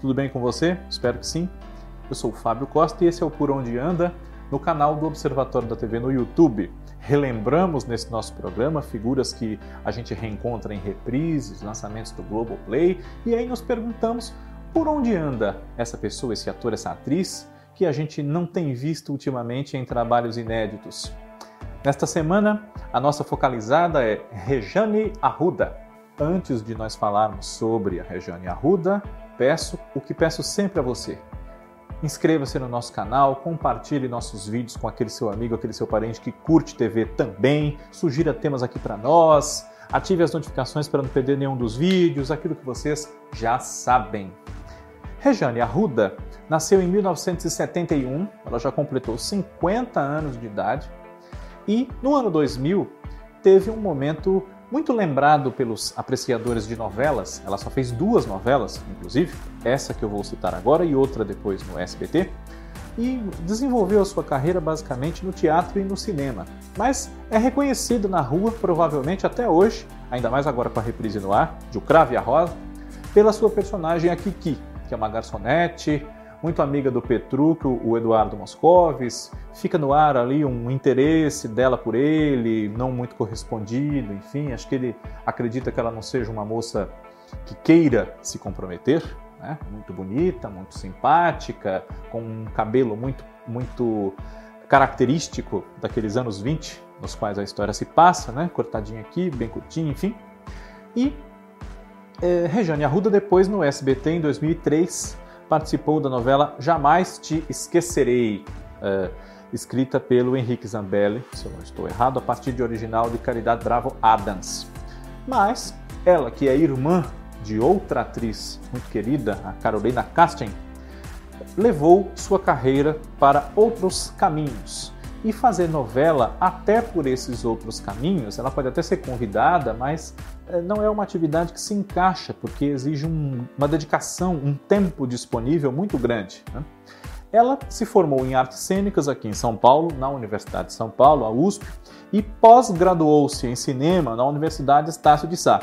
Tudo bem com você? Espero que sim. Eu sou o Fábio Costa e esse é o Por Onde Anda, no canal do Observatório da TV no YouTube. Relembramos nesse nosso programa figuras que a gente reencontra em reprises, lançamentos do Globoplay, e aí nos perguntamos por onde anda essa pessoa, esse ator, essa atriz, que a gente não tem visto ultimamente em trabalhos inéditos. Nesta semana, a nossa focalizada é Rejane Arruda. Antes de nós falarmos sobre a Rejane Arruda, peço o que peço sempre a você. Inscreva-se no nosso canal, compartilhe nossos vídeos com aquele seu amigo, aquele seu parente que curte TV também, sugira temas aqui para nós, ative as notificações para não perder nenhum dos vídeos, aquilo que vocês já sabem. Rejane Arruda nasceu em 1971, ela já completou 50 anos de idade e no ano 2000 teve um momento muito lembrado pelos apreciadores de novelas. Ela só fez duas novelas, inclusive, essa que eu vou citar agora e outra depois no SBT. E desenvolveu a sua carreira basicamente no teatro e no cinema. Mas é reconhecida na rua, provavelmente até hoje, ainda mais agora com a reprise no ar, de O Cravo e a Rosa, pela sua personagem a Kiki, que é uma garçonete, muito amiga do Petrúquio, o Eduardo Moscovis, fica no ar ali um interesse dela por ele, não muito correspondido, enfim, acho que ele acredita que ela não seja uma moça que queira se comprometer, né? muito bonita, muito simpática, com um cabelo muito, muito característico daqueles anos 20, nos quais a história se passa, né? cortadinha aqui, bem curtinha, enfim. E é, Rejane Arruda depois no SBT em 2003 participou da novela Jamais Te Esquecerei, é, escrita pelo Henrique Zambelli, se eu não estou errado, a partir de original de Caridade Bravo Adams. Mas ela, que é irmã de outra atriz muito querida, a Carolina Casting, levou sua carreira para outros caminhos e fazer novela até por esses outros caminhos, ela pode até ser convidada, mas eh, não é uma atividade que se encaixa, porque exige um, uma dedicação, um tempo disponível muito grande. Né? Ela se formou em artes cênicas aqui em São Paulo, na Universidade de São Paulo, a USP, e pós-graduou-se em cinema na Universidade Estácio de Sá.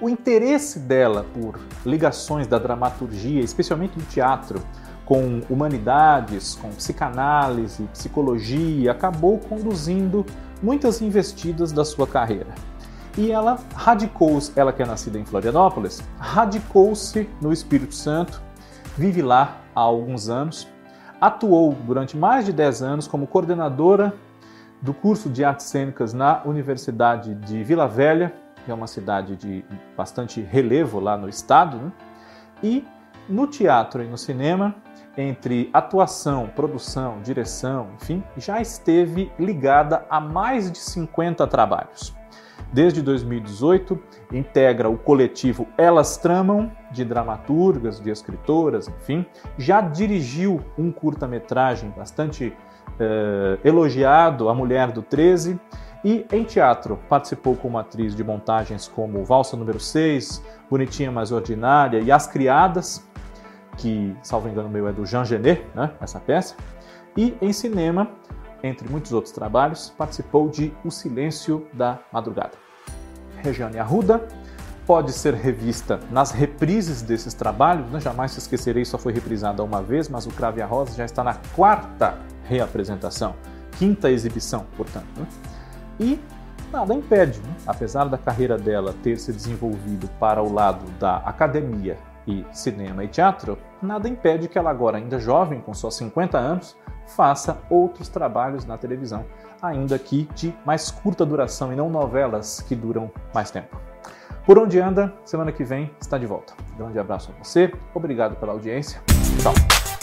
O interesse dela por ligações da dramaturgia, especialmente do teatro, com humanidades, com psicanálise, psicologia, acabou conduzindo muitas investidas da sua carreira. E ela radicou-se, ela que é nascida em Florianópolis, radicou-se no Espírito Santo, vive lá há alguns anos, atuou durante mais de 10 anos como coordenadora do curso de artes cênicas na Universidade de Vila Velha, que é uma cidade de bastante relevo lá no estado, né? e no teatro e no cinema entre atuação, produção, direção, enfim, já esteve ligada a mais de 50 trabalhos. Desde 2018, integra o coletivo Elas Tramam, de dramaturgas, de escritoras, enfim. Já dirigiu um curta-metragem bastante eh, elogiado, A Mulher do 13, e em teatro participou como atriz de montagens como Valsa número 6, Bonitinha Mais Ordinária e As Criadas, que, salvo engano meu, é do Jean Genet, né, essa peça. E em cinema, entre muitos outros trabalhos, participou de O Silêncio da Madrugada. Regiane Arruda pode ser revista nas reprises desses trabalhos, né? jamais se esquecerei, só foi reprisada uma vez, mas o Crave a Rosa já está na quarta reapresentação, quinta exibição, portanto. Né? E nada impede, né? apesar da carreira dela ter se desenvolvido para o lado da academia e cinema e teatro, nada impede que ela agora, ainda jovem, com só 50 anos, faça outros trabalhos na televisão, ainda que de mais curta duração e não novelas que duram mais tempo. Por onde anda, semana que vem está de volta. Grande abraço a você, obrigado pela audiência. Tchau.